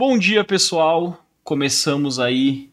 Bom dia, pessoal. Começamos aí.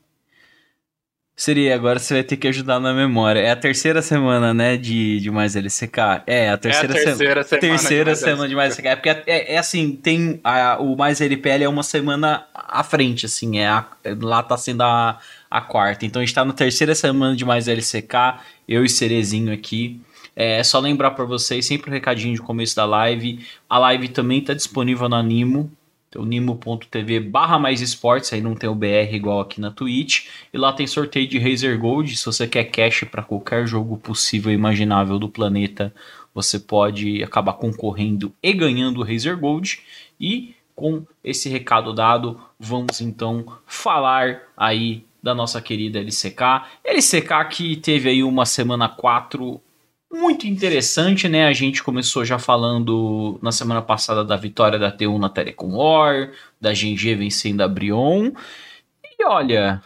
Seria, agora você vai ter que ajudar na memória. É a terceira semana, né, de, de mais LCK? É, a terceira, é a terceira se... semana. Terceira de semana de mais LCK. É porque é, é, assim, tem. A, o mais LPL é uma semana à frente, assim. É a, lá tá sendo a, a quarta. Então a gente tá na terceira semana de mais LCK. Eu e Cerezinho aqui. É só lembrar para vocês, sempre o um recadinho de começo da live. A live também tá disponível no Animo, o nimo.tv barra mais esportes, aí não tem o BR igual aqui na Twitch. E lá tem sorteio de Razer Gold. Se você quer cash para qualquer jogo possível e imaginável do planeta, você pode acabar concorrendo e ganhando o Razer Gold. E com esse recado dado, vamos então falar aí da nossa querida LCK. LCK que teve aí uma semana 4 muito interessante, né? A gente começou já falando na semana passada da vitória da T1 na Telecom War, da GG vencendo a Brion. E olha,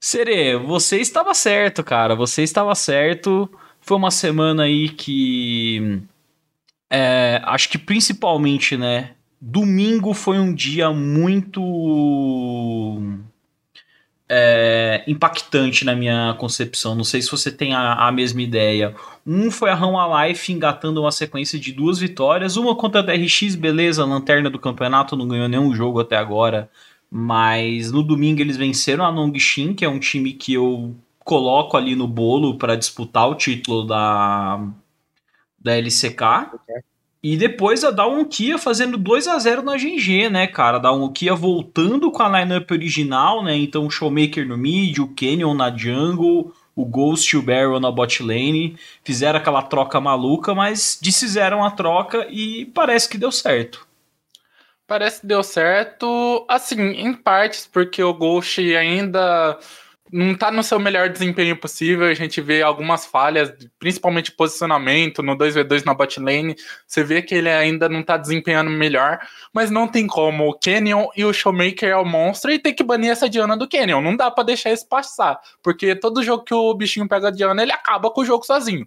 Sere, você estava certo, cara. Você estava certo. Foi uma semana aí que. É, acho que principalmente, né? Domingo foi um dia muito é, impactante na minha concepção. Não sei se você tem a, a mesma ideia. Um foi a Rama Life engatando uma sequência de duas vitórias. Uma contra a DRX, beleza, lanterna do campeonato, não ganhou nenhum jogo até agora. Mas no domingo eles venceram a Nongxin, que é um time que eu coloco ali no bolo para disputar o título da, da LCK. Okay. E depois a Dawn Kia fazendo 2 a 0 na GG, né, cara? A Kia voltando com a lineup original, né? Então o Showmaker no mid, o Canyon na jungle, o Ghost e o Barrel na bot lane. Fizeram aquela troca maluca, mas desfizeram a troca e parece que deu certo. Parece que deu certo, assim, em partes, porque o Ghost ainda não está no seu melhor desempenho possível. A gente vê algumas falhas, principalmente posicionamento no 2v2 na bot lane. Você vê que ele ainda não está desempenhando melhor, mas não tem como. O Canyon e o Showmaker é o monstro e tem que banir essa Diana do Canyon. Não dá para deixar isso passar, porque todo jogo que o bichinho pega a Diana, ele acaba com o jogo sozinho.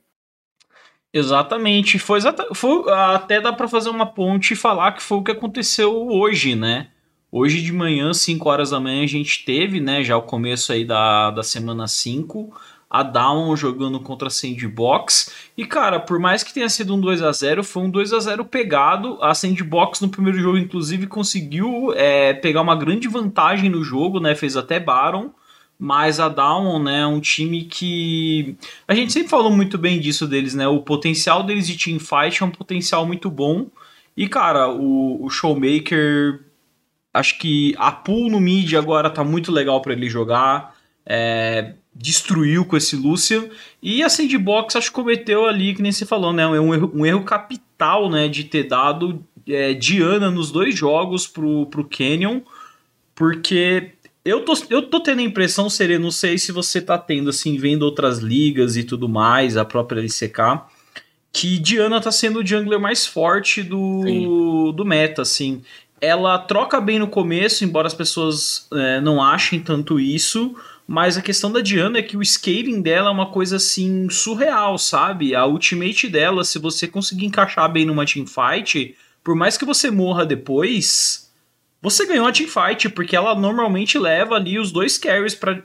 Exatamente, foi, foi até dá para fazer uma ponte e falar que foi o que aconteceu hoje, né? Hoje de manhã, 5 horas da manhã, a gente teve, né, já o começo aí da, da semana 5, a Down jogando contra a Sandbox. E, cara, por mais que tenha sido um 2 a 0 foi um 2 a 0 pegado. A Sandbox no primeiro jogo, inclusive, conseguiu é, pegar uma grande vantagem no jogo, né? Fez até Baron. Mas a Down, né, é um time que. A gente sempre falou muito bem disso deles, né? O potencial deles de teamfight é um potencial muito bom. E, cara, o, o Showmaker Acho que a pool no mid agora tá muito legal para ele jogar. É, destruiu com esse Lucian. E a Sandbox acho que cometeu ali, que nem você falou, né? Um erro, um erro capital, né? De ter dado é, Diana nos dois jogos pro, pro Canyon. Porque eu tô, eu tô tendo a impressão, Sereno, não sei se você tá tendo, assim, vendo outras ligas e tudo mais, a própria LCK, que Diana tá sendo o jungler mais forte do, do meta, assim ela troca bem no começo, embora as pessoas é, não achem tanto isso. Mas a questão da Diana é que o scaling dela é uma coisa assim surreal, sabe? A ultimate dela, se você conseguir encaixar bem numa teamfight, por mais que você morra depois, você ganhou a teamfight, porque ela normalmente leva ali os dois carries para.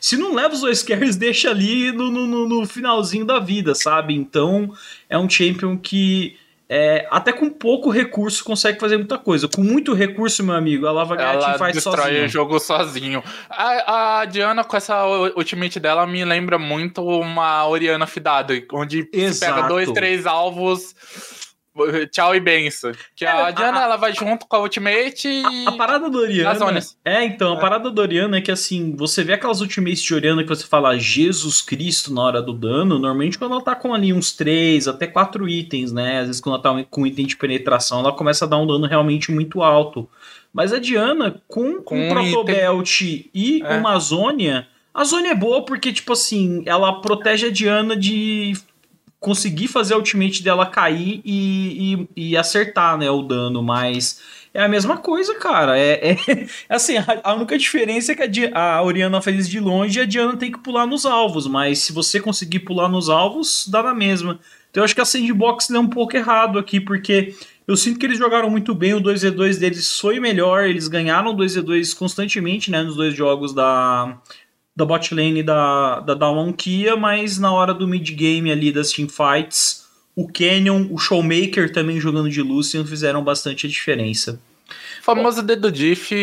Se não leva os dois carries, deixa ali no, no, no finalzinho da vida, sabe? Então é um champion que é, até com pouco recurso consegue fazer muita coisa. Com muito recurso, meu amigo, vai ganhar ela faz destrói o jogo sozinho. A, a, Diana, com essa ultimate dela, me lembra muito uma Oriana Fidada, onde Exato. pega dois, três alvos Tchau e benção. Que é, a Diana, a, ela vai junto com a Ultimate e... A, a parada do Oriana... É, então, a é. parada do Oriana é que, assim, você vê aquelas Ultimates de Oriana que você fala Jesus Cristo na hora do dano, normalmente quando ela tá com ali uns 3, até 4 itens, né? Às vezes quando ela tá com item de penetração, ela começa a dar um dano realmente muito alto. Mas a Diana, com, com um Protobelt e é. uma Zônia... A Zônia é boa porque, tipo assim, ela protege a Diana de conseguir fazer a ultimate dela cair e, e, e, acertar, né, o dano, mas é a mesma coisa, cara. É, é assim, a, a, única diferença é que a, a Oriana fez de longe e a Diana tem que pular nos alvos, mas se você conseguir pular nos alvos, dá na mesma. Então eu acho que a sandbox é um pouco errado aqui, porque Eu sinto que eles jogaram muito bem, o 2v2 deles foi melhor, eles ganharam 2v2 constantemente, né, nos dois jogos da, da bot lane da, da Kia, mas na hora do mid game ali das teamfights, o Canyon, o Showmaker também jogando de Lucian fizeram bastante a diferença. Famoso dedo diff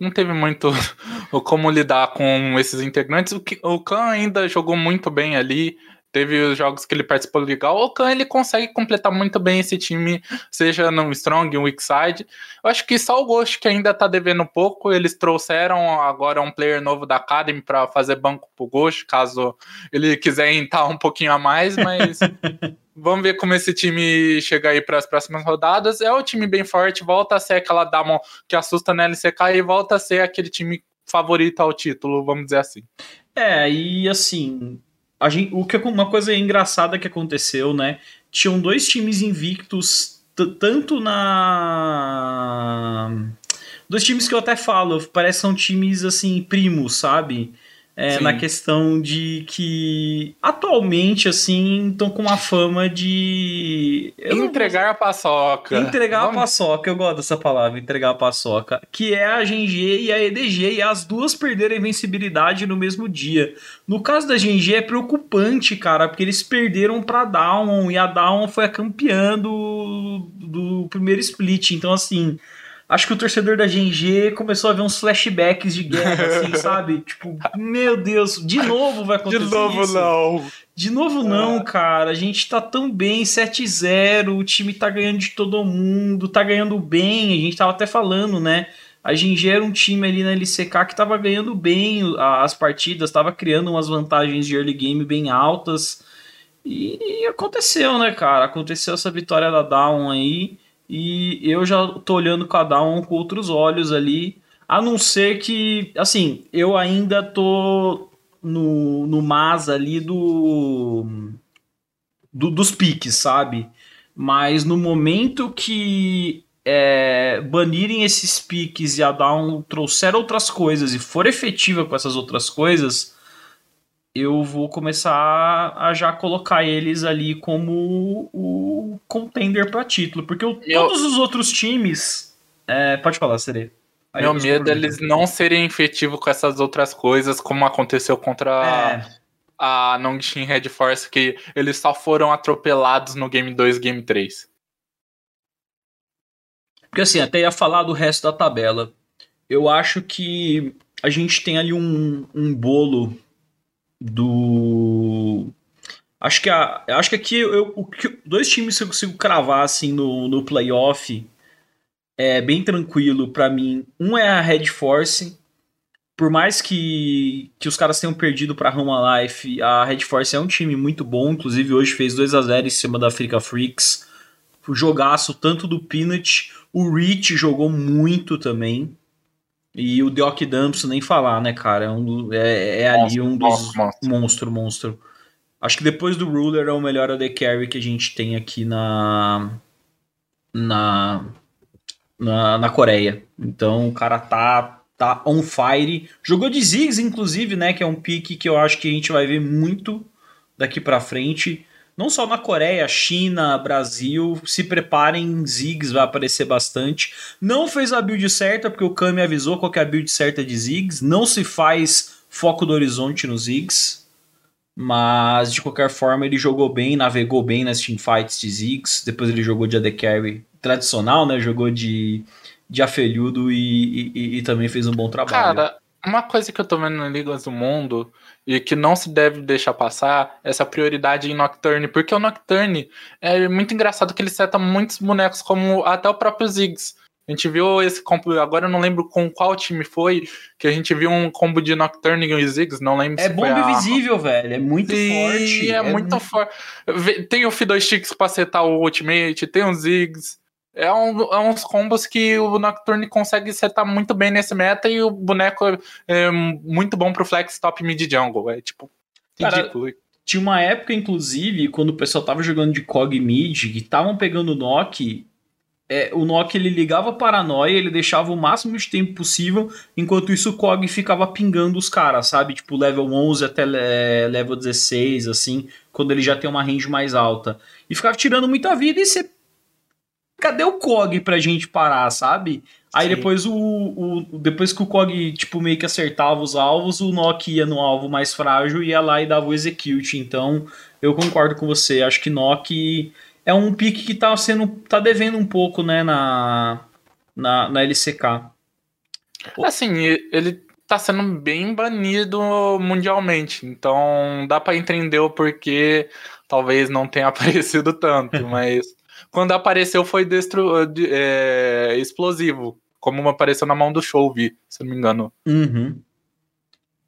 não teve muito como lidar com esses integrantes. O, o Khan ainda jogou muito bem ali, teve os jogos que ele participou legal. O Khan ele consegue completar muito bem esse time, seja no Strong, no Weak Side. Eu acho que só o Ghost que ainda tá devendo um pouco. Eles trouxeram agora um player novo da Academy para fazer banco pro Ghost, caso ele quiser entrar um pouquinho a mais, mas. Vamos ver como esse time chega aí para as próximas rodadas. É um time bem forte, volta a ser aquela dama que assusta na LCK e volta a ser aquele time favorito ao título, vamos dizer assim. É, e assim, a gente, o que uma coisa engraçada que aconteceu, né? Tinham dois times invictos, tanto na. Dois times que eu até falo, parece que são times assim, primos, sabe? É, na questão de que atualmente, assim, estão com uma fama de. entregar não... a paçoca. Entregar Vamos... a paçoca, eu gosto dessa palavra, entregar a paçoca. Que é a GNG e a EDG, e as duas perderem invencibilidade no mesmo dia. No caso da GNG é preocupante, cara, porque eles perderam pra Down, e a Down foi a campeã do, do primeiro split. Então, assim acho que o torcedor da GNG começou a ver uns flashbacks de guerra, assim, sabe? Tipo, meu Deus, de novo vai acontecer De novo isso. não. De novo não, é. cara. A gente tá tão bem, 7-0, o time tá ganhando de todo mundo, tá ganhando bem. A gente tava até falando, né? A GNG era um time ali na LCK que tava ganhando bem as partidas, tava criando umas vantagens de early game bem altas. E, e aconteceu, né, cara? Aconteceu essa vitória da Down aí. E eu já tô olhando cada um com outros olhos ali. A não ser que, assim, eu ainda tô no, no mas ali do, do dos piques, sabe? Mas no momento que é, banirem esses piques e a Down trouxer outras coisas e for efetiva com essas outras coisas, eu vou começar a já colocar eles ali como o contender para título, porque todos os outros times. É, pode falar, Serê. Meu medo é eles não serem efetivos com essas outras coisas, como aconteceu contra é. a Nongxin Red Force, que eles só foram atropelados no Game 2 Game 3. Porque assim, até ia falar do resto da tabela. Eu acho que a gente tem ali um, um bolo do. Acho que, a, acho que aqui eu, o, dois times que eu consigo cravar assim no, no playoff é bem tranquilo para mim. Um é a Red Force. Por mais que, que os caras tenham perdido para Roma Life, a Red Force é um time muito bom. Inclusive, hoje fez 2 a 0 em cima da Africa Freaks. O jogaço tanto do Peanut. O Rich jogou muito também. E o Deok Dumps, nem falar, né, cara? É, um, é, é ali um dos. Monstro, monstro, monstro. Acho que depois do Ruler é o melhor AD Carry que a gente tem aqui na. Na. Na, na Coreia. Então o cara tá, tá on fire. Jogou de Ziggs, inclusive, né? Que é um pique que eu acho que a gente vai ver muito daqui para frente não só na Coreia, China, Brasil, se preparem, Ziggs vai aparecer bastante. Não fez a build certa, porque o Kami avisou qual é a build certa de Ziggs. Não se faz foco do horizonte nos Ziggs. Mas, de qualquer forma, ele jogou bem, navegou bem nas teamfights de Ziggs. Depois ele jogou de AD Carry tradicional, né? Jogou de, de afelhudo e, e, e também fez um bom trabalho. Cara, uma coisa que eu tô vendo na Ligas do Mundo e que não se deve deixar passar essa prioridade em Nocturne, porque o Nocturne é muito engraçado que ele seta muitos bonecos, como até o próprio Ziggs. A gente viu esse combo, agora eu não lembro com qual time foi, que a gente viu um combo de Nocturne e Ziggs, não lembro É bomba invisível, a... velho, é muito Sim, forte. É, é muito forte. Tem o F2 Sticks pra setar o Ultimate, tem o Ziggs. É, um, é uns combos que o Nocturne consegue setar muito bem nesse meta e o boneco é, é muito bom pro flex top mid jungle. É tipo ridículo. Cara, tinha uma época, inclusive, quando o pessoal tava jogando de Cog mid, que estavam pegando o Nock. É, o Nock ele ligava paranoia, ele deixava o máximo de tempo possível, enquanto isso o Cog ficava pingando os caras, sabe? Tipo, level 11 até level 16, assim, quando ele já tem uma range mais alta. E ficava tirando muita vida e você cadê o Kog pra gente parar, sabe? Aí Sim. depois o, o, Depois que o Kog, tipo, meio que acertava os alvos, o Nock ia no alvo mais frágil e ia lá e dava o execute. Então, eu concordo com você. Acho que Nock é um pique que tá sendo. tá devendo um pouco, né, na. na, na LCK. Assim, ele tá sendo bem banido mundialmente. Então dá para entender o porquê talvez não tenha aparecido tanto, mas quando apareceu foi destru é, explosivo, como apareceu na mão do show, vi, se não me engano. Uhum.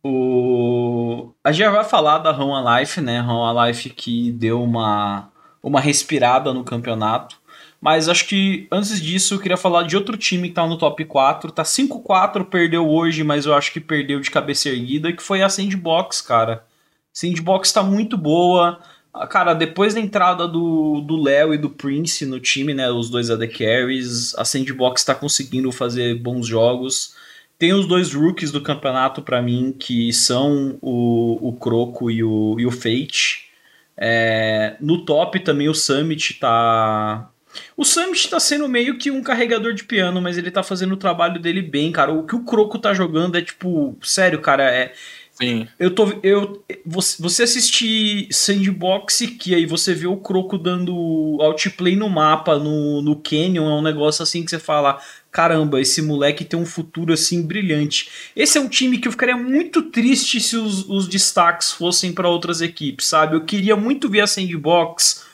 O... A gente já vai falar da Run Life, né? Run Life que deu uma, uma respirada no campeonato. Mas acho que antes disso eu queria falar de outro time que tá no top 4. Tá 5-4, perdeu hoje, mas eu acho que perdeu de cabeça erguida, que foi a Sandbox, cara. Sandbox tá muito boa. Ah, cara, depois da entrada do Léo e do Prince no time, né, os dois AD Carries, a Sandbox tá conseguindo fazer bons jogos. Tem os dois rookies do campeonato para mim, que são o, o Croco e o, e o Fate. É, no top também o Summit tá, o Summit tá sendo meio que um carregador de piano, mas ele tá fazendo o trabalho dele bem, cara. O que o Croco tá jogando é tipo, sério, cara, é. Sim. Eu tô. Eu, você, assistir Sandbox que aí você vê o Croco dando outplay no mapa, no, no Canyon, é um negócio assim que você fala: caramba, esse moleque tem um futuro assim brilhante. Esse é um time que eu ficaria muito triste se os, os destaques fossem para outras equipes, sabe? Eu queria muito ver a Sandbox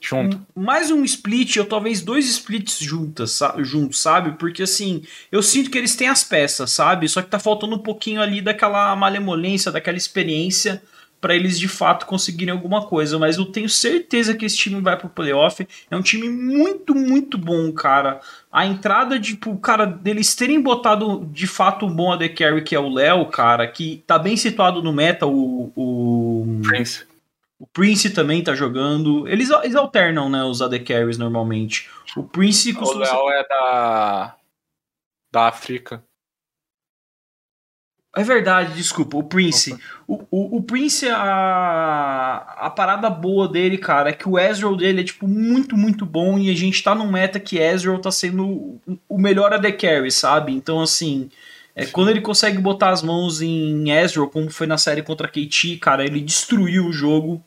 Junto. Mais um split, ou talvez dois splits juntas, juntos, sabe? Porque assim, eu sinto que eles têm as peças, sabe? Só que tá faltando um pouquinho ali daquela malemolência, daquela experiência para eles de fato conseguirem alguma coisa. Mas eu tenho certeza que esse time vai pro playoff. É um time muito, muito bom, cara. A entrada, tipo, cara, deles terem botado de fato um bom AD Carry, que é o Léo, cara, que tá bem situado no meta, o. o... Prince. O Prince também tá jogando. Eles, eles alternam, né, os AD Carries normalmente. O Prince costuma. O Léo é da. da África. É verdade, desculpa. O Prince. O, o, o, Prince, a, a parada boa dele, cara, é que o Ezreal dele é, tipo, muito, muito bom. E a gente tá num meta que Ezreal tá sendo o melhor AD Carry, sabe? Então, assim. É, quando ele consegue botar as mãos em Ezreal, como foi na série contra KT, cara, ele destruiu o jogo.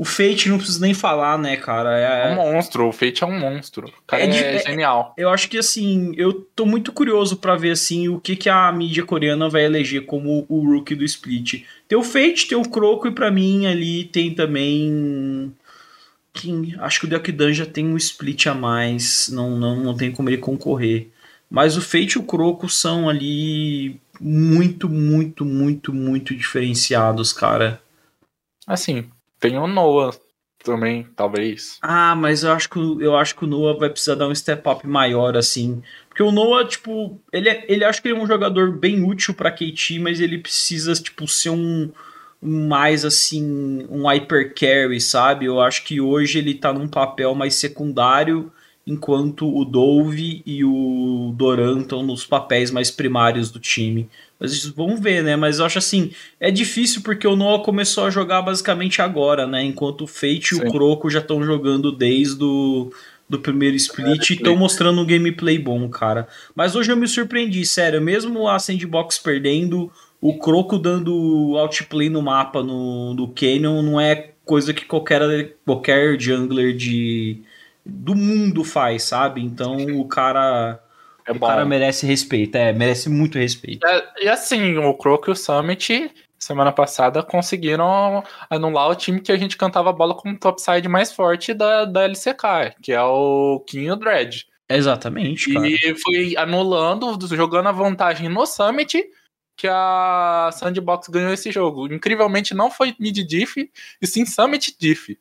O Fate não preciso nem falar, né, cara? É, é um monstro, o Fate é um monstro. O cara é, de, é, genial. Eu acho que assim, eu tô muito curioso para ver assim o que, que a mídia coreana vai eleger como o rookie do split. Tem o Fate, tem o Croco e para mim ali tem também King. Acho que o Deokdan já tem um split a mais, não, não, não tem como ele concorrer. Mas o Fate e o Croco são ali muito, muito, muito, muito diferenciados, cara. Assim, tem o Noah também, talvez. Ah, mas eu acho que, eu acho que o Noah vai precisar dar um step up maior, assim. Porque o Noah, tipo, ele, é, ele acho que ele é um jogador bem útil pra KT, mas ele precisa, tipo, ser um mais assim, um hyper carry, sabe? Eu acho que hoje ele tá num papel mais secundário, enquanto o Dove e o Doran estão nos papéis mais primários do time. Mas vamos ver, né? Mas eu acho assim, é difícil porque o Noah começou a jogar basicamente agora, né? Enquanto o Fate Sim. e o Croco já estão jogando desde o do primeiro split e estão mostrando um gameplay bom, cara. Mas hoje eu me surpreendi, sério. Mesmo a Sandbox perdendo, o Croco dando outplay no mapa no, no Canyon não é coisa que qualquer, qualquer jungler de, do mundo faz, sabe? Então o cara é o bom. cara merece respeito, é, merece muito respeito. É, e assim, o Croc e o Summit, semana passada, conseguiram anular o time que a gente cantava a bola como topside mais forte da, da LCK, que é o King e o Dread. Exatamente. Cara. E foi anulando, jogando a vantagem no Summit, que a Sandbox ganhou esse jogo. Incrivelmente não foi mid diff, e sim Summit diff.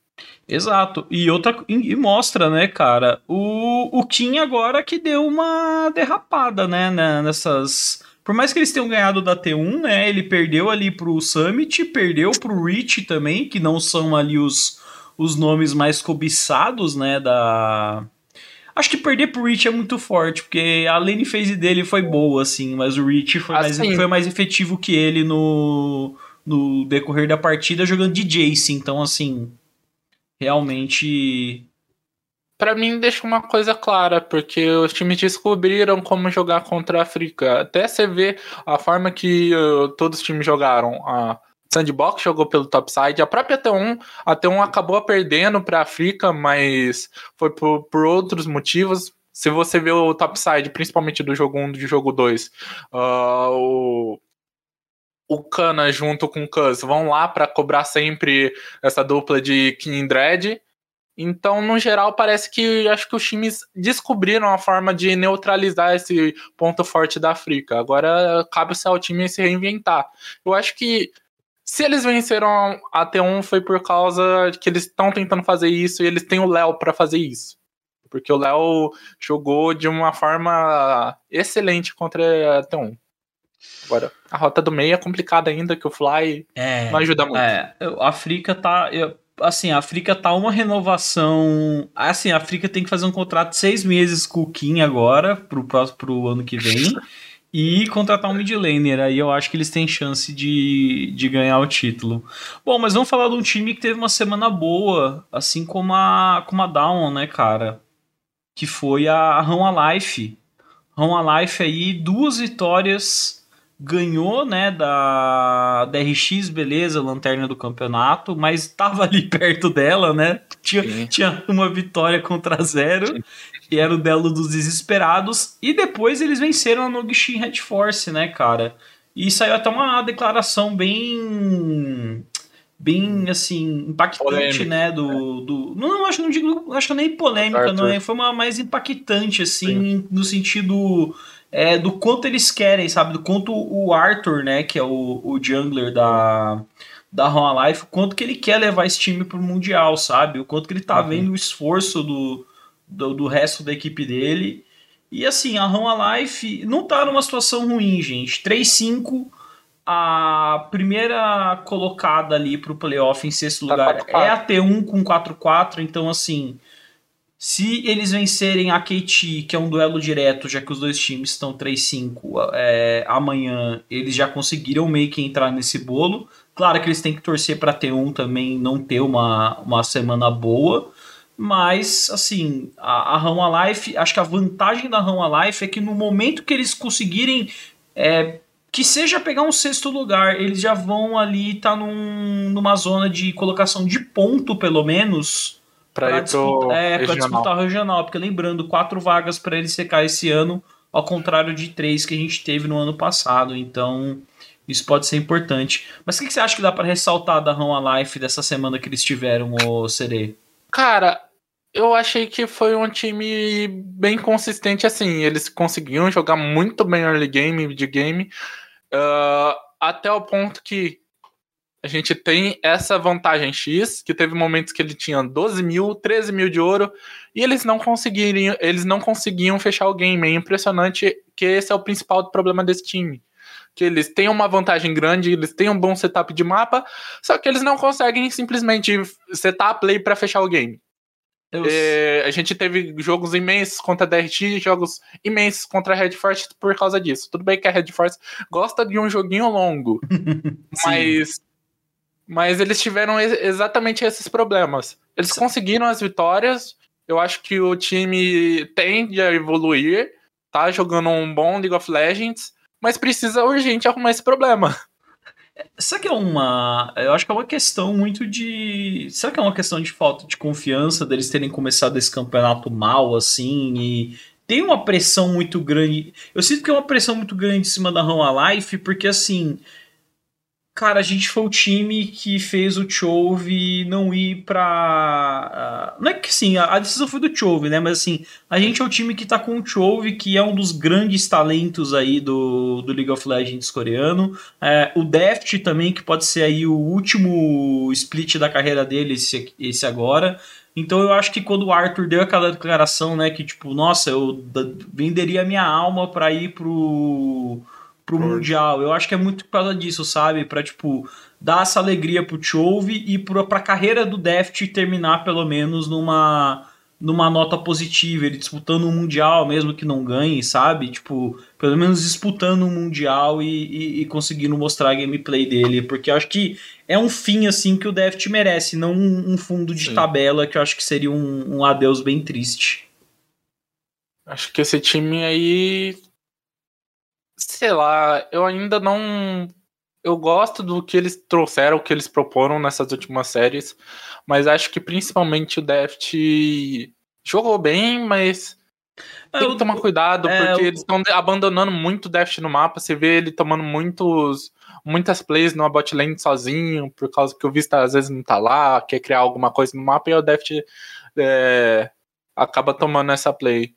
Exato. E outra e mostra, né, cara, o, o Kim agora que deu uma derrapada, né, né, nessas por mais que eles tenham ganhado da T1, né, ele perdeu ali pro Summit, perdeu pro Reach também, que não são ali os, os nomes mais cobiçados, né, da Acho que perder pro Reach é muito forte, porque a lane phase dele foi boa, assim, mas o Reach foi, assim. mais, foi mais efetivo que ele no, no decorrer da partida jogando de Jace, então assim realmente. para mim deixa uma coisa clara, porque os times descobriram como jogar contra a África. Até você vê a forma que uh, todos os times jogaram. A Sandbox jogou pelo topside, a própria T1, a T1 acabou perdendo para a África, mas foi por, por outros motivos. Se você vê o topside, principalmente do jogo 1 e do jogo 2, uh, o, o Kana junto com o Cuz vão lá para cobrar sempre essa dupla de Kindred então, no geral, parece que acho que os times descobriram a forma de neutralizar esse ponto forte da África. Agora cabe ao time se reinventar. Eu acho que se eles venceram a T1 foi por causa que eles estão tentando fazer isso e eles têm o Léo para fazer isso. Porque o Léo jogou de uma forma excelente contra a T1. Agora, a rota do meio é complicada ainda, que o Fly é, não ajuda muito. É, a África tá. Eu assim, a África tá uma renovação. Assim, a África tem que fazer um contrato de seis meses com o Kim agora, pro, próximo, pro ano que vem. e contratar um mid laner. Aí eu acho que eles têm chance de, de ganhar o título. Bom, mas vamos falar de um time que teve uma semana boa, assim como a, como a Down, né, cara? Que foi a Rão Alive. Rão Alive aí, duas vitórias ganhou, né, da DRX, beleza, lanterna do campeonato, mas estava ali perto dela, né? Tinha, tinha uma vitória contra zero e era o delo dos desesperados. E depois eles venceram a Nogishin Red Force, né, cara? E saiu até uma declaração bem bem assim impactante, polêmica, né, do, do não, acho não digo, acho nem polêmica, não é, foi uma mais impactante assim, Sim. no sentido é, do quanto eles querem, sabe? Do quanto o Arthur, né, que é o, o jungler da, da Home Life, o quanto que ele quer levar esse time pro Mundial, sabe? O quanto que ele tá uhum. vendo o esforço do, do, do, resto da equipe dele. E assim, a Home Life não tá numa situação ruim, gente. 3-5, a primeira colocada ali pro playoff em sexto tá lugar 4 -4. é a T1 com 4-4, então assim se eles vencerem a KT, que é um duelo direto, já que os dois times estão 3-5 é, amanhã, eles já conseguiram meio que entrar nesse bolo. Claro que eles têm que torcer para ter um também não ter uma, uma semana boa. Mas, assim, a, a Rama Life, acho que a vantagem da Rama Life é que no momento que eles conseguirem, é, que seja pegar um sexto lugar, eles já vão ali estar tá num, numa zona de colocação de ponto, pelo menos, para ir disputar, pro é, para disputar o regional, porque lembrando, quatro vagas para ele secar esse ano, ao contrário de três que a gente teve no ano passado. Então, isso pode ser importante. Mas o que, que você acha que dá para ressaltar da Run Life dessa semana que eles tiveram, o Serê? Cara, eu achei que foi um time bem consistente assim. Eles conseguiam jogar muito bem early game, de game, uh, até o ponto que a gente tem essa vantagem X, que teve momentos que ele tinha 12 mil, 13 mil de ouro, e eles não conseguiriam, eles não conseguiam fechar o game. É impressionante que esse é o principal problema desse time. Que eles têm uma vantagem grande, eles têm um bom setup de mapa, só que eles não conseguem simplesmente setar a play para fechar o game. É, a gente teve jogos imensos contra a DRT, jogos imensos contra a Red Force por causa disso. Tudo bem que a Red Force gosta de um joguinho longo, mas mas eles tiveram exatamente esses problemas. Eles conseguiram as vitórias. Eu acho que o time tende a evoluir, tá jogando um bom League of Legends, mas precisa urgente arrumar esse problema. Será que é uma. Eu acho que é uma questão muito de. Será que é uma questão de falta de confiança deles terem começado esse campeonato mal, assim? E tem uma pressão muito grande. Eu sinto que é uma pressão muito grande em cima da Run Life, porque assim. Cara, a gente foi o time que fez o Chove não ir pra. Uh, não é que sim, a, decisão foi do Chove, né? Mas assim, a gente é o time que tá com o Chove, que é um dos grandes talentos aí do, do League of Legends coreano. É, o Deft também, que pode ser aí o último split da carreira dele, esse, esse agora. Então eu acho que quando o Arthur deu aquela declaração, né, que tipo, nossa, eu venderia minha alma para ir pro pro Por... Mundial. Eu acho que é muito por causa disso, sabe? Pra, tipo, dar essa alegria pro Chove e pro, pra carreira do Deft terminar, pelo menos, numa numa nota positiva, ele disputando um Mundial, mesmo que não ganhe, sabe? Tipo, pelo menos disputando um Mundial e, e, e conseguindo mostrar a gameplay dele, porque eu acho que é um fim, assim, que o Deft merece, não um, um fundo de Sim. tabela, que eu acho que seria um, um adeus bem triste. Acho que esse time aí. Sei lá, eu ainda não. Eu gosto do que eles trouxeram, o que eles proporam nessas últimas séries, mas acho que principalmente o Deft jogou bem, mas é, tem que tomar cuidado, é, porque eles estão abandonando muito o Deft no mapa. Você vê ele tomando muitos, muitas plays no bot lane sozinho, por causa que o Vista às vezes não tá lá, quer criar alguma coisa no mapa, e o Deft é, acaba tomando essa play.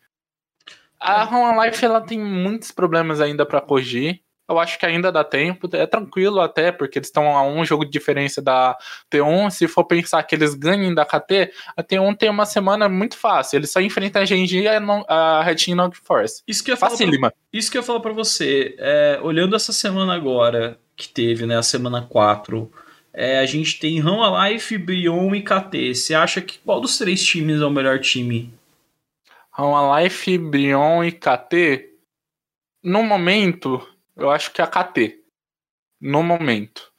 A Home Life ela tem muitos problemas ainda para corrigir. Eu acho que ainda dá tempo. É tranquilo até, porque eles estão a um jogo de diferença da T1. Se for pensar que eles ganhem da KT, a T1 tem uma semana muito fácil. Eles só enfrentam a Genji e a Red Team Force. Isso que eu falo pra, isso que eu falo pra você. É, olhando essa semana agora, que teve, né? A semana 4. É, a gente tem Rama Life, Brion e KT. Você acha que qual dos três times é o melhor time Life, Brion e KT, no momento, eu acho que a KT. No momento.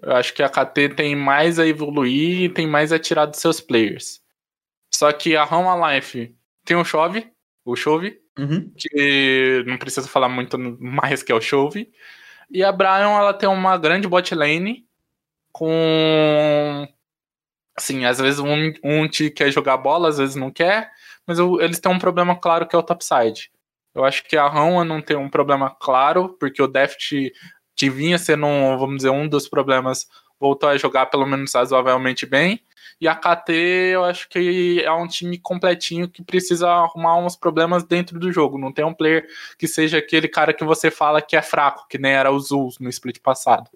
Eu acho que a KT tem mais a evoluir e tem mais a tirar dos seus players. Só que a Home Life tem o Chove, o Chove, uhum. que não precisa falar muito mais que é o Chove. E a Brian, ela tem uma grande bot lane com. Assim, às vezes um, um te quer jogar bola, às vezes não quer mas eu, eles têm um problema claro que é o topside. Eu acho que a Rama não tem um problema claro, porque o Deft que vinha sendo, um, vamos dizer, um dos problemas, voltou a jogar pelo menos razoavelmente bem. E a KT, eu acho que é um time completinho que precisa arrumar uns problemas dentro do jogo. Não tem um player que seja aquele cara que você fala que é fraco, que nem era o Zulus no split passado.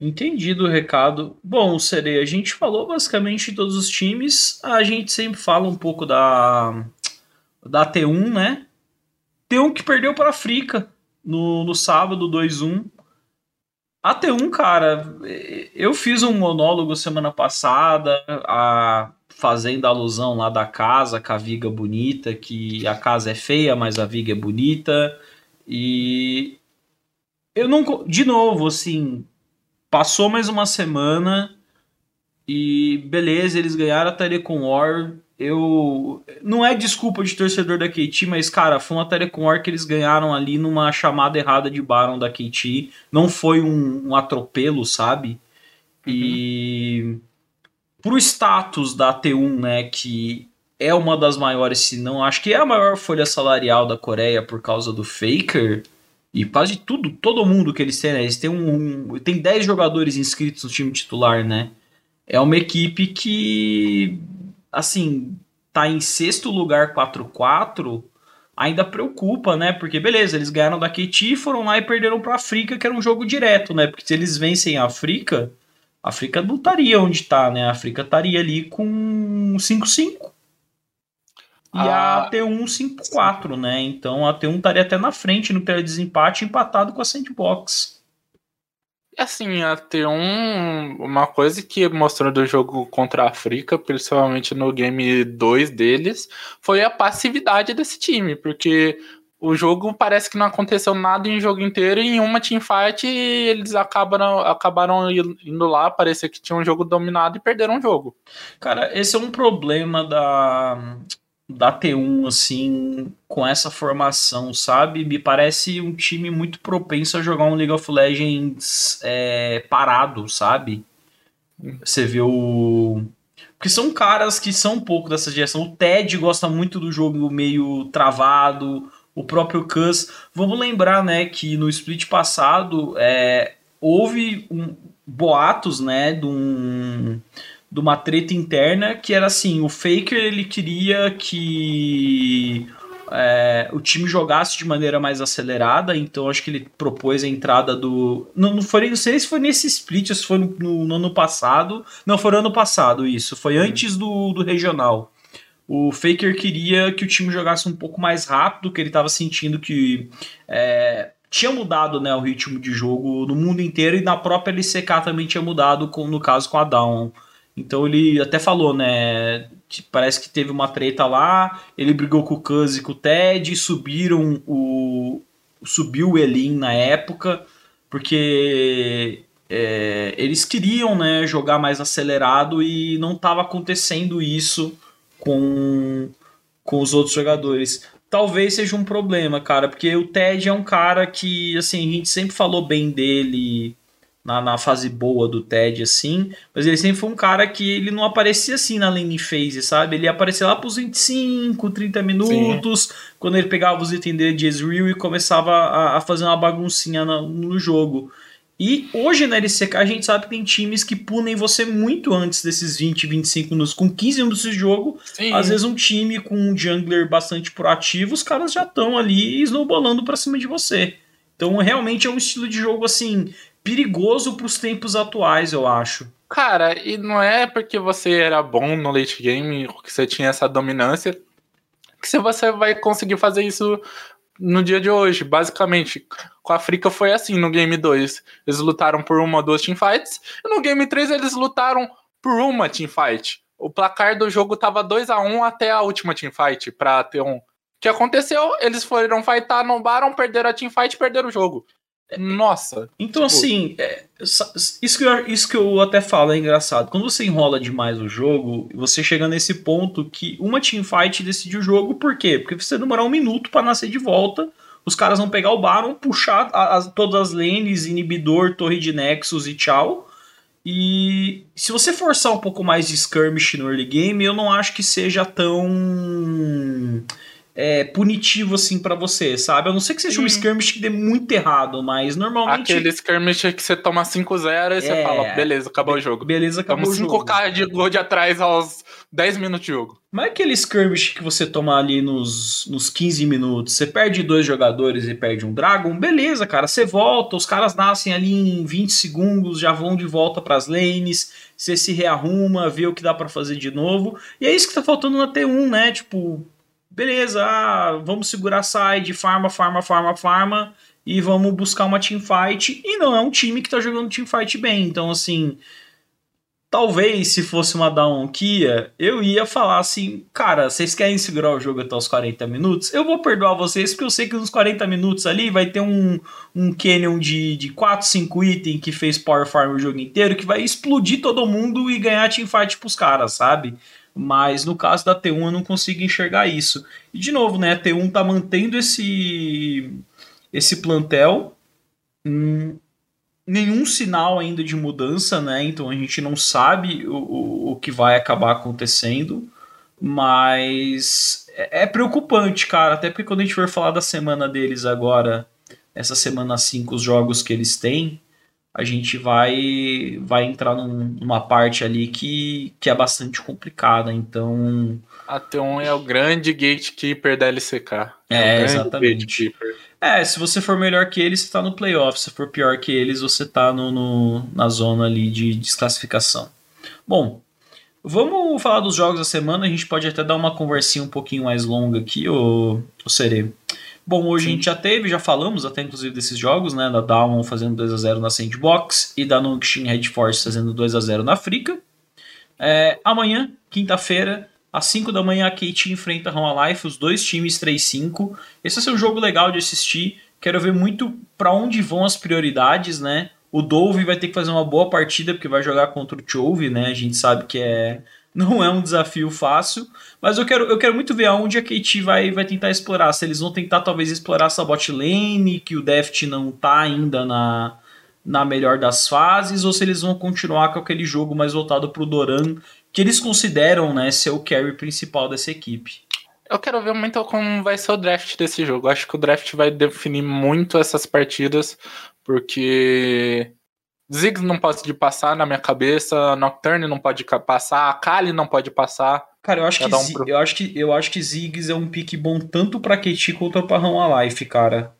Entendido o recado. Bom, Sereia, a gente falou basicamente de todos os times. A gente sempre fala um pouco da, da T1, né? T1 que perdeu para a Frica no, no sábado 2-1. A T1, cara, eu fiz um monólogo semana passada, a, fazendo alusão lá da casa, com a viga bonita, que a casa é feia, mas a viga é bonita. E eu não. De novo, assim, Passou mais uma semana e beleza, eles ganharam a Telecom War. Eu. Não é desculpa de torcedor da KT, mas, cara, foi uma Telecom War que eles ganharam ali numa chamada errada de Baron da KT. Não foi um, um atropelo, sabe? Uhum. E. Pro status da T1, né, que é uma das maiores, se não acho que é a maior folha salarial da Coreia por causa do Faker e quase tudo, todo mundo que eles têm, né? Eles têm um, um, tem 10 jogadores inscritos no time titular, né? É uma equipe que, assim, tá em sexto lugar 4-4, ainda preocupa, né? Porque, beleza, eles ganharam da KT, foram lá e perderam pra África, que era um jogo direto, né? Porque se eles vencem a África, a África não estaria onde tá, né? A África estaria ali com 5-5. E a, a T1 5-4, né? Então a T1 estaria até na frente no desempate, empatado com a Sandbox. Assim, a T1, uma coisa que mostrou do jogo contra a África, principalmente no game 2 deles, foi a passividade desse time, porque o jogo parece que não aconteceu nada em jogo inteiro, e em uma teamfight eles acabaram, acabaram indo lá, parecia que tinha um jogo dominado e perderam o jogo. Cara, esse é um problema da, da T1, assim, com essa formação, sabe? Me parece um time muito propenso a jogar um League of Legends é, parado, sabe? Você vê o. Porque são caras que são um pouco dessa geração. O Ted gosta muito do jogo meio travado, o próprio Cus. Vamos lembrar, né, que no split passado é, houve um, boatos, né, de um de uma treta interna que era assim, o Faker ele queria que é, o time jogasse de maneira mais acelerada, então acho que ele propôs a entrada do. Não, não, foi, não sei se foi nesse split, se foi no, no, no ano passado. Não, foi no ano passado isso. Foi uhum. antes do, do regional. O Faker queria que o time jogasse um pouco mais rápido, que ele estava sentindo que é, tinha mudado né, o ritmo de jogo no mundo inteiro e na própria LCK também tinha mudado, com, no caso com a Down. Então ele até falou, né? Parece que teve uma treta lá, ele brigou com o Cuz e com o Ted, subiram o. subiu o Elin na época, porque é, eles queriam né, jogar mais acelerado e não estava acontecendo isso com, com os outros jogadores. Talvez seja um problema, cara, porque o Ted é um cara que, assim, a gente sempre falou bem dele na, na fase boa do Ted, assim, mas ele sempre foi um cara que ele não aparecia assim na lane phase, sabe? Ele aparecia lá pros 25, 30 minutos, Sim. quando ele pegava os itens dele de Ezreal e começava a, a fazer uma baguncinha no, no jogo. E hoje na LCK a gente sabe que tem times que punem você muito antes desses 20, 25 minutos. Com 15 minutos de jogo, Sim. às vezes um time com um jungler bastante proativo, os caras já estão ali snowballando pra cima de você. Então realmente é um estilo de jogo assim, perigoso pros tempos atuais, eu acho. Cara, e não é porque você era bom no late game, que você tinha essa dominância, que você vai conseguir fazer isso no dia de hoje. Basicamente, com a Frica foi assim no Game 2. Eles lutaram por uma ou duas teamfights. E no Game 3 eles lutaram por uma teamfight. O placar do jogo tava 2 a 1 até a última teamfight pra ter um. O que aconteceu? Eles foram fightar no Baron, perderam a teamfight e perderam o jogo. Nossa. Então, tipo... assim, é, isso, que eu, isso que eu até falo é engraçado. Quando você enrola demais o jogo, você chega nesse ponto que uma teamfight decide o jogo, por quê? Porque você demorar um minuto para nascer de volta, os caras vão pegar o Baron, puxar as, todas as lanes, inibidor, torre de Nexus e tchau. E se você forçar um pouco mais de skirmish no early game, eu não acho que seja tão é, punitivo assim para você, sabe? A não ser que seja hum. um skirmish que dê muito errado, mas normalmente. Aquele skirmish que você toma 5-0 e é, você fala, beleza, acabou o jogo. Beleza, acabou Tamo o jogo. 5k de gold atrás aos 10 minutos de jogo. Mas é aquele skirmish que você toma ali nos, nos 15 minutos, você perde dois jogadores e perde um Dragon, beleza, cara, você volta, os caras nascem ali em 20 segundos, já vão de volta pras lanes, você se rearruma, vê o que dá para fazer de novo. E é isso que tá faltando na T1, né? Tipo, beleza, ah, vamos segurar side, farma, farma, farma, farma, e vamos buscar uma teamfight. E não é um time que tá jogando teamfight bem. Então, assim, talvez se fosse uma down Kia, eu ia falar assim, cara, vocês querem segurar o jogo até os 40 minutos? Eu vou perdoar vocês, porque eu sei que nos 40 minutos ali vai ter um, um canyon de, de 4, 5 itens que fez power farm o jogo inteiro, que vai explodir todo mundo e ganhar teamfight pros caras, sabe? Mas no caso da T1 eu não consigo enxergar isso. E de novo, né, a T1 tá mantendo esse esse plantel, hum, nenhum sinal ainda de mudança, né? Então a gente não sabe o, o, o que vai acabar acontecendo, mas é, é preocupante, cara, até porque quando a gente for falar da semana deles agora, essa semana 5, os jogos que eles têm, a gente vai vai entrar num, numa parte ali que, que é bastante complicada. Então. A T1 é o grande gatekeeper da LCK. É, é exatamente. É, se você for melhor que eles, você tá no playoff. Se for pior que eles, você tá no, no na zona ali de desclassificação. Bom, vamos falar dos jogos da semana. A gente pode até dar uma conversinha um pouquinho mais longa aqui, ô, ô Serê. Bom, hoje Sim. a gente já teve, já falamos até inclusive desses jogos, né? Da Dalmon fazendo 2 a 0 na Sandbox e da Nongxin Red Force fazendo 2 a 0 na Frica. É, amanhã, quinta-feira, às 5 da manhã, a KT enfrenta a Roma Life, os dois times 3-5. Esse vai ser um jogo legal de assistir. Quero ver muito para onde vão as prioridades, né? O Dove vai ter que fazer uma boa partida porque vai jogar contra o Chove, né? A gente sabe que é não é um desafio fácil, mas eu quero, eu quero muito ver aonde a KT vai, vai tentar explorar. Se eles vão tentar talvez explorar essa bot lane, que o Deft não tá ainda na, na melhor das fases, ou se eles vão continuar com aquele jogo mais voltado pro Doran, que eles consideram né, ser o carry principal dessa equipe. Eu quero ver muito como vai ser o draft desse jogo. Acho que o draft vai definir muito essas partidas, porque Ziggs não pode passar na minha cabeça, Nocturne não pode passar, Kali não pode passar. Cara, eu acho, que, um pro... eu acho que eu acho que Ziggs é um pique bom tanto pra KT quanto pra Rama Life, cara.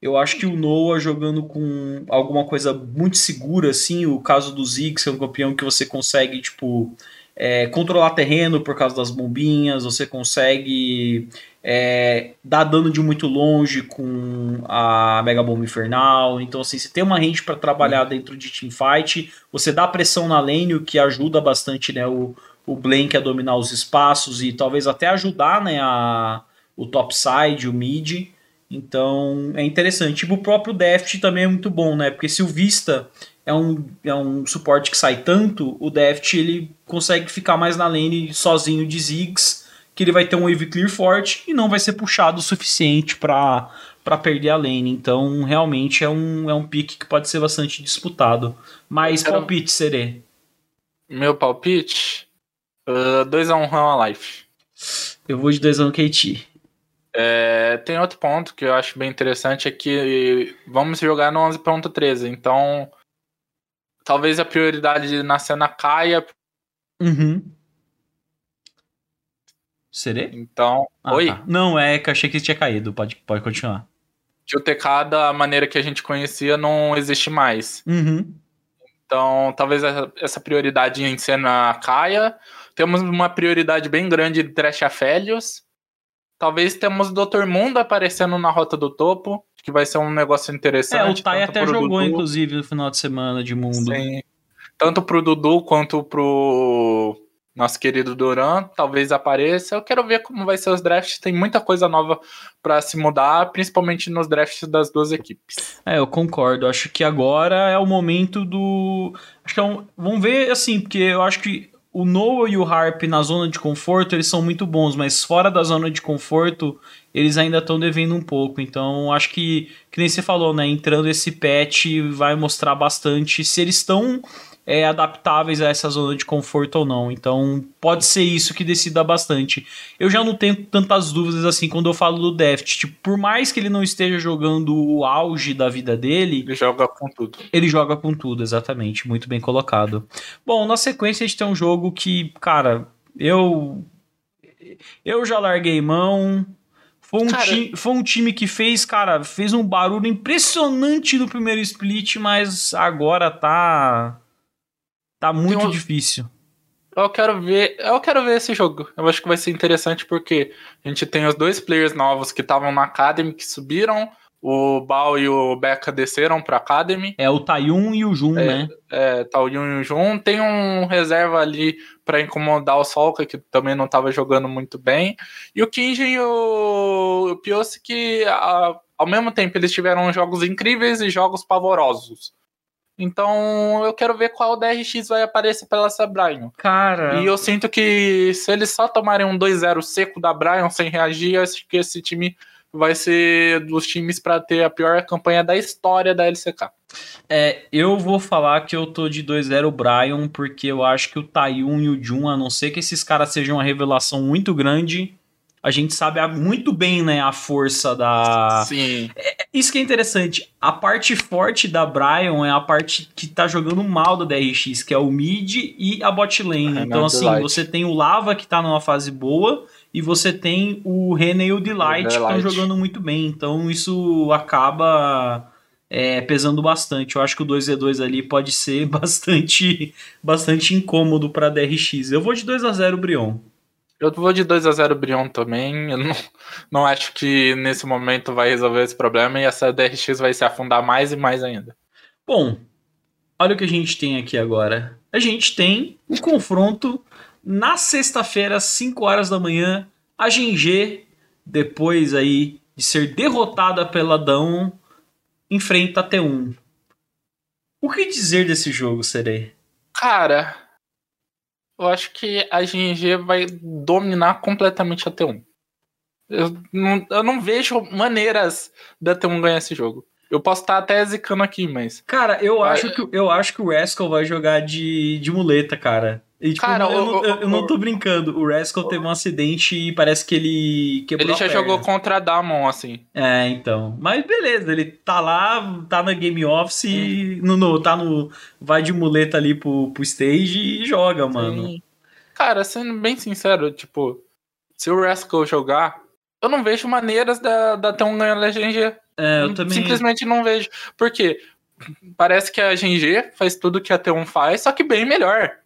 Eu acho que o Noah jogando com alguma coisa muito segura, assim, o caso do Ziggs, que é um campeão que você consegue, tipo, é, controlar terreno por causa das bombinhas, você consegue é, dar dano de muito longe com a Mega Bomba Infernal. Então, assim, você tem uma range para trabalhar dentro de teamfight, você dá pressão na lane, o que ajuda bastante né, o, o Blank a dominar os espaços e talvez até ajudar né, a, o topside, o mid. Então é interessante. Tipo, o próprio Deft também é muito bom, né? Porque se o Vista é um, é um suporte que sai tanto, o Deft ele consegue ficar mais na lane sozinho de Ziggs, que ele vai ter um wave clear forte e não vai ser puxado o suficiente para para perder a lane. Então, realmente é um, é um pick que pode ser bastante disputado. Mas palpite, Serê? Meu palpite? 2x1 uh, Run Life. Eu vou de 2x1 KT. É, tem outro ponto que eu acho bem interessante, é que vamos jogar no 11.13, então talvez a prioridade na cena caia. Uhum. Serê? Então, ah, oi? Tá. Não, é que eu achei que tinha caído, pode, pode continuar. Que o TK da maneira que a gente conhecia não existe mais. Uhum. Então, talvez essa prioridade em cena caia. Temos uma prioridade bem grande de Trash Afélios Talvez temos o Dr. Mundo aparecendo na rota do topo, que vai ser um negócio interessante. É, o Tai até jogou, Dudu. inclusive, no final de semana de mundo. Sim. Tanto pro Dudu quanto pro nosso querido Duran, talvez apareça. Eu quero ver como vai ser os drafts. Tem muita coisa nova para se mudar, principalmente nos drafts das duas equipes. É, eu concordo. Acho que agora é o momento do. Acho que é um... Vamos ver assim, porque eu acho que o Noah e o Harp na zona de conforto, eles são muito bons, mas fora da zona de conforto, eles ainda estão devendo um pouco. Então, acho que, que nem você falou, né? Entrando esse patch vai mostrar bastante se eles estão é, adaptáveis a essa zona de conforto ou não. Então pode ser isso que decida bastante. Eu já não tenho tantas dúvidas assim quando eu falo do Deft. Tipo, por mais que ele não esteja jogando o auge da vida dele. Ele joga com tudo. Ele joga com tudo, exatamente. Muito bem colocado. Bom, na sequência a gente tem um jogo que, cara, eu. Eu já larguei mão. Foi um, cara, time, foi um time que fez, cara, fez um barulho impressionante no primeiro split, mas agora tá Tá muito um... difícil. Eu quero ver, eu quero ver esse jogo. Eu acho que vai ser interessante porque a gente tem os dois players novos que estavam na Academy que subiram, o Bao e o Becca desceram pra Academy. É o Tayun e o Jun, é, né? É, Tayun e o Jun. Tem um reserva ali para incomodar o Solka, que também não tava jogando muito bem. E o Kinjin e o, o Piossi, que a, ao mesmo tempo eles tiveram jogos incríveis e jogos pavorosos. Então eu quero ver qual DRX vai aparecer pela essa Brian. Cara. E eu sinto que se eles só tomarem um 2-0 seco da Brian sem reagir, eu acho que esse time vai ser dos times para ter a pior campanha da história da LCK. É, eu vou falar que eu tô de 2-0 Brian, porque eu acho que o Tayun e o Jun, a não ser que esses caras sejam uma revelação muito grande, a gente sabe muito bem, né, a força da. Sim. É, isso que é interessante. A parte forte da Brian é a parte que tá jogando mal da DRX, que é o mid e a bot lane. então, assim, Delight. você tem o Lava que tá numa fase boa e você tem o René e o Delight, que estão jogando muito bem. Então, isso acaba. É, pesando bastante. Eu acho que o 2v2 ali pode ser bastante bastante incômodo para DRX. Eu vou de 2 a 0 Brion. Eu vou de 2 a 0 Brion também. Eu não, não acho que nesse momento vai resolver esse problema e essa DRX vai se afundar mais e mais ainda. Bom, olha o que a gente tem aqui agora. A gente tem um confronto na sexta-feira, 5 horas da manhã. A GG, depois aí de ser derrotada pela Dão, enfrenta a T1. O que dizer desse jogo, Serei? Cara, eu acho que a GNG vai dominar completamente a T1. Eu não, eu não vejo maneiras da T1 ganhar esse jogo. Eu posso estar até zicando aqui, mas. Cara, eu, acho, que, eu acho que o Rascal vai jogar de, de muleta, cara. E, tipo, Cara, eu, o, eu, eu, não tô brincando. O Rascal teve um acidente e parece que ele quebrou Ele já jogou contra a Damon, assim. É, então. Mas beleza, ele tá lá, tá na Game Office, e no, no, tá no. Vai de muleta ali pro, pro stage e joga, mano. Sim. Cara, sendo bem sincero, tipo, se o Rascal jogar, eu não vejo maneiras da, da T1 ganhar a GNG. É, eu também. Simplesmente não vejo. Por quê? Parece que a GNG faz tudo que a T1 faz, só que bem melhor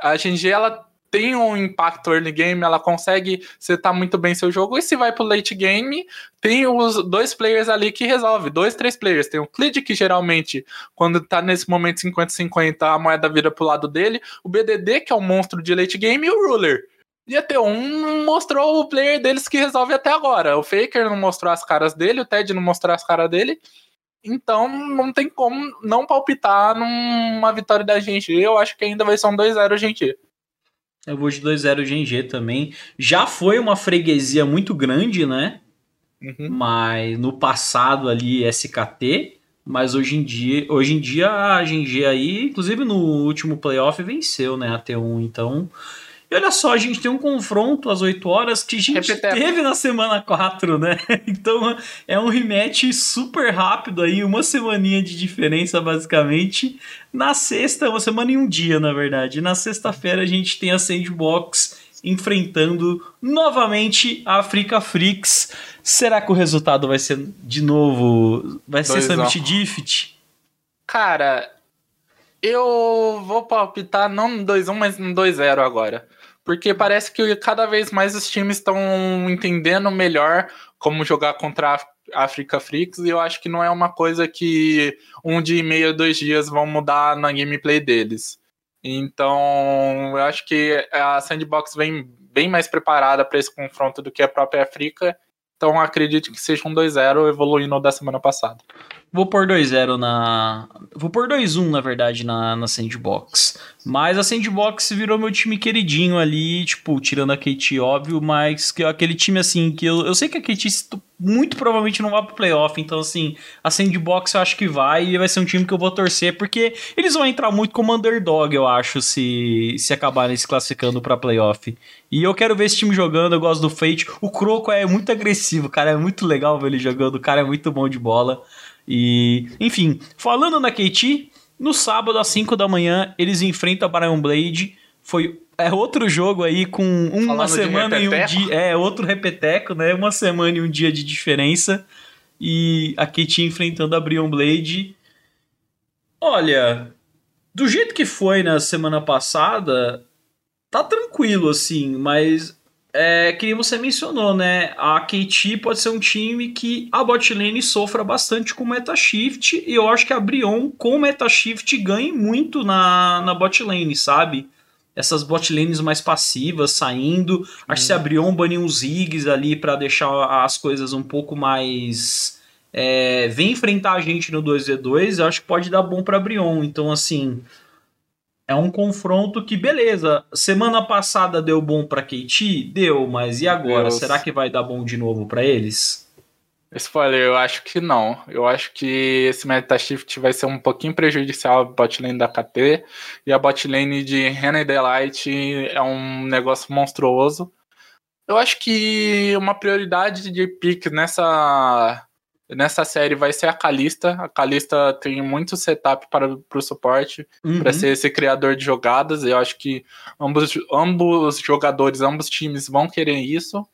a GNG ela tem um impacto early game, ela consegue setar muito bem seu jogo. E se vai pro late game, tem os dois players ali que resolve, dois, três players. Tem o Clid, que geralmente, quando tá nesse momento 50-50, a moeda vira pro lado dele. O BDD, que é o monstro de late game, e o Ruler. E a T1 mostrou o player deles que resolve até agora. O Faker não mostrou as caras dele, o Ted não mostrou as caras dele. Então não tem como não palpitar numa vitória da gente. Eu acho que ainda vai ser um 2-0 gente. Eu vou de 2-0 GG também. Já foi uma freguesia muito grande, né? Uhum. Mas no passado ali SKT, mas hoje em dia, hoje em dia a GG aí, inclusive no último playoff venceu, né, a T1, então e olha só, a gente tem um confronto às 8 horas que a gente teve na semana 4, né? Então é um rematch super rápido aí, uma semaninha de diferença basicamente. Na sexta, uma semana e um dia, na verdade. Na sexta-feira a gente tem a Sandbox enfrentando novamente a Africa Freaks. Será que o resultado vai ser de novo? Vai ser Summit Diffit? Cara, eu vou palpitar não no 2-1, mas no 2-0 agora porque parece que cada vez mais os times estão entendendo melhor como jogar contra a Africa Freaks, e eu acho que não é uma coisa que um dia e meio, dois dias vão mudar na gameplay deles. Então, eu acho que a Sandbox vem bem mais preparada para esse confronto do que a própria África. Então, acredito que seja um 2-0 evoluindo da semana passada. Vou pôr 2-0 na. Vou pôr 2-1, na verdade, na, na Sandbox. Mas a Sandbox virou meu time queridinho ali, tipo, tirando a KT, óbvio, mas que aquele time assim que eu, eu sei que a KT muito provavelmente não vai pro playoff, então assim, a Sandbox eu acho que vai e vai ser um time que eu vou torcer, porque eles vão entrar muito como underdog, eu acho, se, se acabarem se classificando pra playoff. E eu quero ver esse time jogando, eu gosto do Fate. O Croco é muito agressivo, cara, é muito legal ver ele jogando, o cara é muito bom de bola. E, enfim, falando na KT, no sábado às 5 da manhã eles enfrentam a Brian Blade. Foi é outro jogo aí com uma Falando semana e um dia, é outro repeteco, né? Uma semana e um dia de diferença. E a KT enfrentando a Brian Blade. Olha, do jeito que foi na semana passada, tá tranquilo assim, mas é, que você mencionou, né? A KT pode ser um time que a botlane sofra bastante com meta shift e eu acho que a Brion com meta shift ganhe muito na, na botlane, sabe? Essas botlanes mais passivas saindo. Acho que se a Brion banir uns Ziggs ali para deixar as coisas um pouco mais. É, vem enfrentar a gente no 2v2, eu acho que pode dar bom pra Brion. Então, assim, é um confronto que, beleza, semana passada deu bom para KT? Deu, mas e agora? Deus. Será que vai dar bom de novo para eles? Spoiler, eu acho que não. Eu acho que esse meta shift vai ser um pouquinho prejudicial à botlane da KT. E a botlane de Rena e Delight é um negócio monstruoso. Eu acho que uma prioridade de pick nessa Nessa série vai ser a Kalista. A Kalista tem muito setup para o suporte, uhum. para ser esse criador de jogadas. Eu acho que ambos, ambos jogadores, ambos times vão querer isso.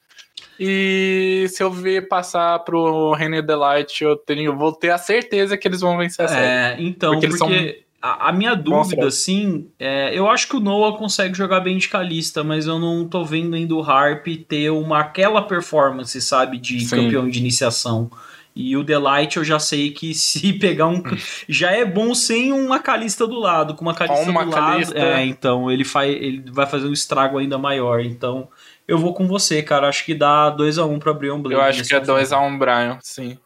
E se eu ver passar pro René Delight, eu tenho, vou ter a certeza que eles vão vencer a série. É, então, porque, porque a, a, minha dúvida, assim, é, eu acho que o Noah consegue jogar bem de Kalista, mas eu não tô vendo ainda o Harp ter uma aquela performance, sabe, de Sim. campeão de iniciação. E o Delight eu já sei que se pegar um. já é bom sem uma calista do lado. Com uma calista uma do calista. lado. É, então ele, faz, ele vai fazer um estrago ainda maior. Então eu vou com você, cara. Acho que dá 2x1 um pra Brian Blade. Eu acho que é 2x1 um, Brian, sim.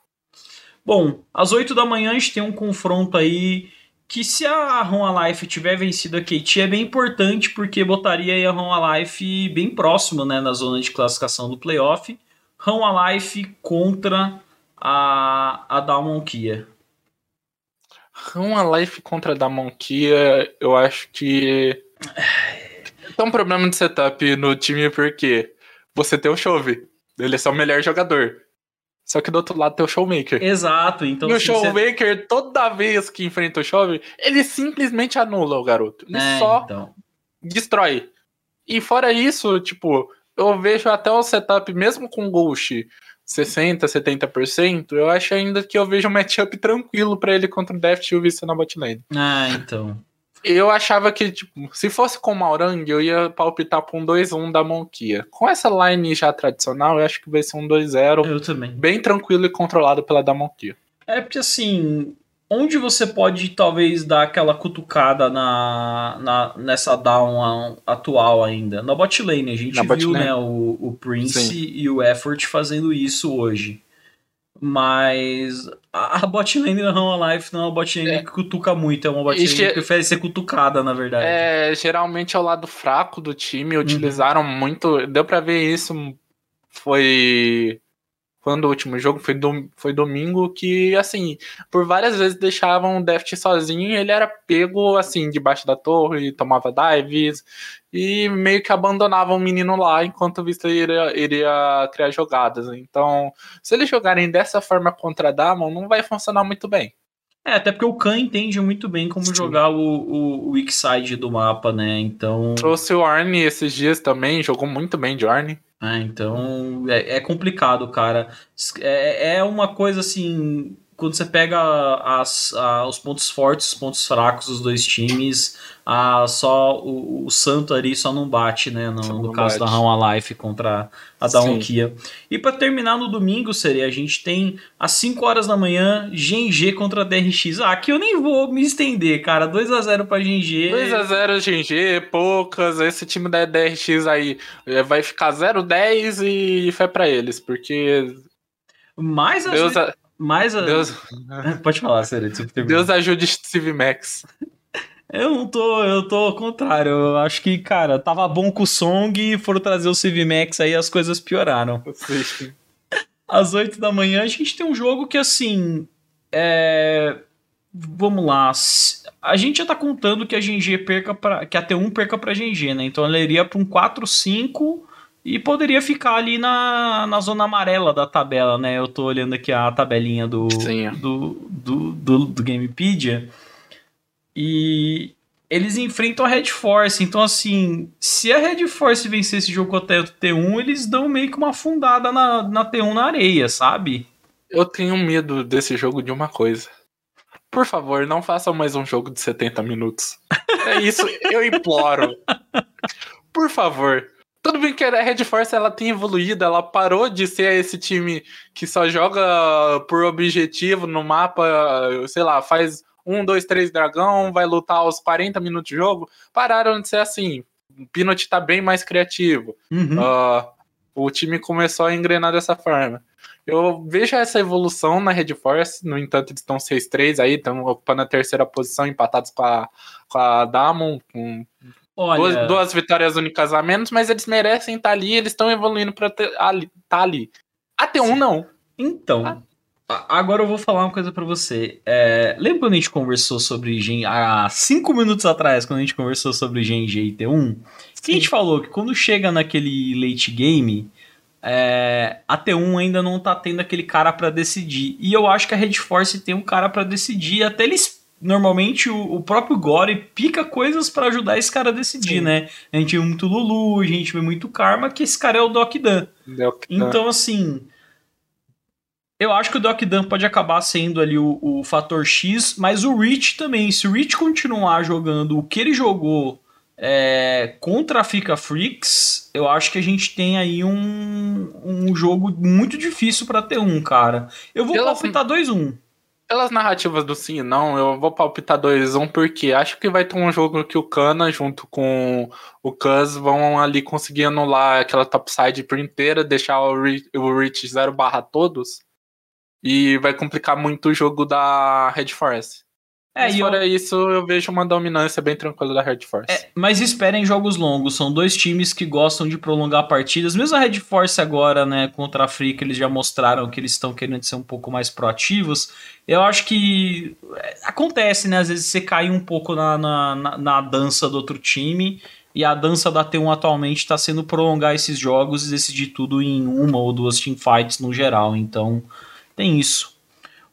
Bom, às 8 da manhã a gente tem um confronto aí que se a Ron Alive tiver vencido a KT é bem importante porque botaria a Ron Alive bem próximo, né, na zona de classificação do playoff. Ron Alive contra a, a Dalmon Kia. Uma life contra a Dalmon Kia, eu acho que. Tem um problema de setup no time porque você tem o Chove, ele é o melhor jogador. Só que do outro lado tem o Showmaker. Exato, então. E o Showmaker, você... toda vez que enfrenta o Chove, ele simplesmente anula o garoto. Ele é, só então. destrói. E fora isso, tipo, eu vejo até o setup, mesmo com Ghost, 60%, 70%, eu acho ainda que eu vejo um matchup tranquilo para ele contra o Deft e o Vista na botlane. Ah, então. Eu achava que, tipo, se fosse com o Maurang, eu ia palpitar pra um 2x1 da Monquia. Com essa line já tradicional, eu acho que vai ser um 2x0. Eu também. Bem tranquilo e controlado pela da Monquia. É porque assim, onde você pode talvez dar aquela cutucada na, na nessa down atual ainda? Na bot lane, a gente Na viu né, o, o Prince Sim. e o Effort fazendo isso hoje. Mas a, a bot lane da Life não é uma bot lane É. que cutuca muito, é uma bot lane que prefere ser cutucada, na verdade. É, geralmente é o lado fraco do Uhum. time, utilizaram muito. Deu pra ver isso. Foi. Quando o último jogo foi, dom- foi domingo, que assim, por várias vezes deixavam o Deft sozinho, ele era pego assim, debaixo da torre, tomava dives, e meio que abandonava o menino lá enquanto o Vista iria, iria criar jogadas. Então, se eles jogarem dessa forma contra a Damon, não vai funcionar muito bem. É, até porque o Khan entende muito bem como Sim. jogar o, o, o weak side do mapa, né? Então. Trouxe o Arne esses dias também, jogou muito bem de Arne. É, então é, é complicado, cara. É, é uma coisa assim. Quando você pega as, a- os pontos fortes, os pontos fracos dos dois times, a, só o, o Santo ali só não bate, né? No, no caso bate. da Raon Life contra a Sim. Daunkia. E pra terminar no domingo, seria a gente tem às 5 horas da manhã GNG contra a DRX. Ah, aqui eu nem vou me estender, cara. 2 a 0 pra GNG. 2x0 GG, poucas. Esse time da DRX aí eh, vai ficar 0-10 e fé pra eles, porque Mais a, Deus, a- mais a... Deus, Pode falar, Sério. Deus ajude Steve Max. Eu não tô, eu tô ao contrário. Eu acho que, cara, tava bom com o Song e foram trazer o CV Max aí as coisas pioraram. Às 8 da manhã a gente tem um jogo que, assim. É. Vamos lá. A gente já tá contando que a GG perca pra. que a T1 perca pra GG, né? Então ela iria pra um 4-5 e poderia ficar ali na, na zona amarela da tabela, né? Eu tô olhando aqui a tabelinha do, Sim. do, do, do, do Gamepedia. E eles enfrentam a Red Force. Então, assim, se a Red Force vencer esse jogo contra a T1, eles dão meio que uma afundada na, na T1 na areia, sabe? Eu tenho medo desse jogo de uma coisa. Por favor, não façam mais um jogo de 70 minutos. É isso, eu imploro. Por favor. Tudo bem que a Red Force ela tem evoluído, ela parou de ser esse time que só joga por objetivo no mapa, sei lá, faz um, dois, três dragão, vai lutar aos 40 minutos de jogo. Pararam de ser assim. O Pinot tá bem mais criativo. Uhum. Ah, o time começou a engrenar dessa forma. Eu vejo essa evolução na Red Force, no entanto, eles estão 6-3 aí, estão ocupando a terceira posição, empatados com a, com a Damon, com Olha, duas, duas vitórias únicas a menos, mas eles merecem estar ali, eles estão evoluindo para estar ali, tá ali. A T1 Sim. não. então. a- Agora eu vou falar uma coisa pra você. É, lembra quando a gente conversou sobre Gen... Há cinco minutos atrás, quando a gente conversou sobre GNG e T1? Que a gente falou que quando chega naquele late game, é, a T1 ainda não tá tendo aquele cara pra decidir. E eu acho que a Red Force tem um cara pra decidir. Até eles. Normalmente o, o próprio Gore pica coisas pra ajudar esse cara a decidir, Sim. né? A gente vê muito Lulu, a gente vê muito Karma, que esse cara é o Doc Dan. Tá. Então, assim. Eu acho que o Doc Dan pode acabar sendo ali o, o fator X, mas o Rich também. Se o Rich continuar jogando o que ele jogou é, contra a Fica Freaks, eu acho que a gente tem aí um, um jogo muito difícil pra ter um, cara. Eu vou Pela- palpitar 2-1. Pelas narrativas do sim e não, eu vou palpitar 2-1 porque acho que vai ter um jogo que o Kana junto com o Cuz vão ali conseguir anular aquela topside por inteira, deixar o, Ri- o Rich 0 barra todos e vai complicar muito o jogo da Red Force. É, Mas e eu- fora isso, eu vejo uma dominância bem tranquila da Red Force. É, mas esperem jogos longos. São dois times que gostam de prolongar partidas. Mesmo a Red Force agora, né, contra a Africa, eles já mostraram que eles estão querendo ser um pouco mais proativos. Eu acho que é, acontece, né? Às vezes você cai um pouco na, na, na- dança do outro time. E a dança da T1 atualmente está sendo prolongar esses jogos e decidir tudo em uma ou duas teamfights no geral. Então, tem isso.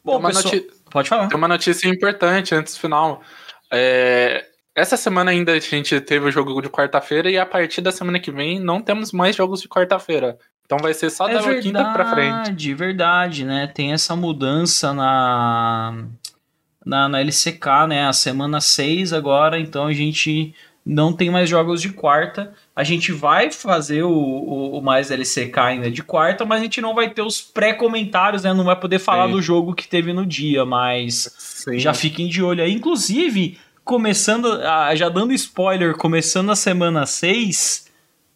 Bom, uma pessoal, noti- pode falar. Tem uma notícia importante antes do final. É, Essa semana ainda a gente teve o jogo de quarta-feira e a partir da semana que vem não temos mais jogos de quarta-feira. Então vai ser só É da quinta pra frente. verdade, verdade, né? Tem essa mudança na na, na LCK, né? A semana 6 agora, então a gente não tem mais jogos de quarta. A gente vai fazer o, o, o, mais LCK ainda de quarta, mas a gente não vai ter os pré-comentários, né? Não vai poder falar Sim. do jogo que teve no dia, mas Sim. já fiquem de olho aí. Inclusive, começando, já dando spoiler, começando a semana 6,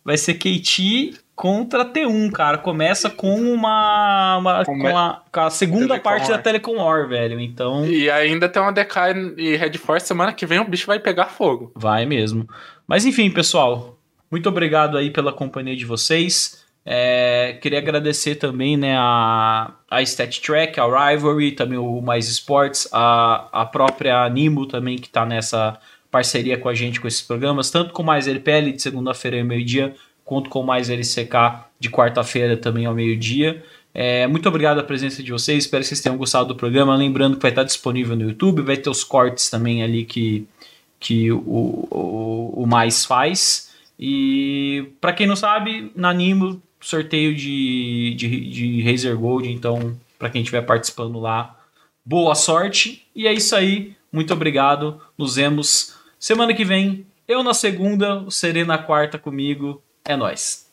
vai ser KT contra T1, cara. Começa com uma. uma Come... com, a, com, a, segunda Telecom parte War. da Telecom War, velho. Então. E ainda tem uma DK e Red Force. Semana que vem o bicho vai pegar fogo. Vai mesmo. Mas enfim, pessoal. Muito obrigado aí pela companhia de vocês. É, queria agradecer também né, a, a Stat Track, a Rivalry, também o Mais Sports, a, a própria Nimo também que está nessa parceria com a gente com esses programas, tanto com Mais LPL de segunda-feira ao meio-dia, Conto com mais LCK de quarta-feira também ao meio-dia. É, muito obrigado pela presença de vocês. Espero que vocês tenham gostado do programa. Lembrando que vai estar disponível no YouTube, vai ter os cortes também ali que, que o, o, o mais faz. E para quem não sabe, na Nimo, sorteio de, de, de Razer Gold. Então, para quem estiver participando lá, boa sorte. E é isso aí. Muito obrigado. Nos vemos semana que vem. Eu na segunda, o Serena na quarta comigo. É nóis.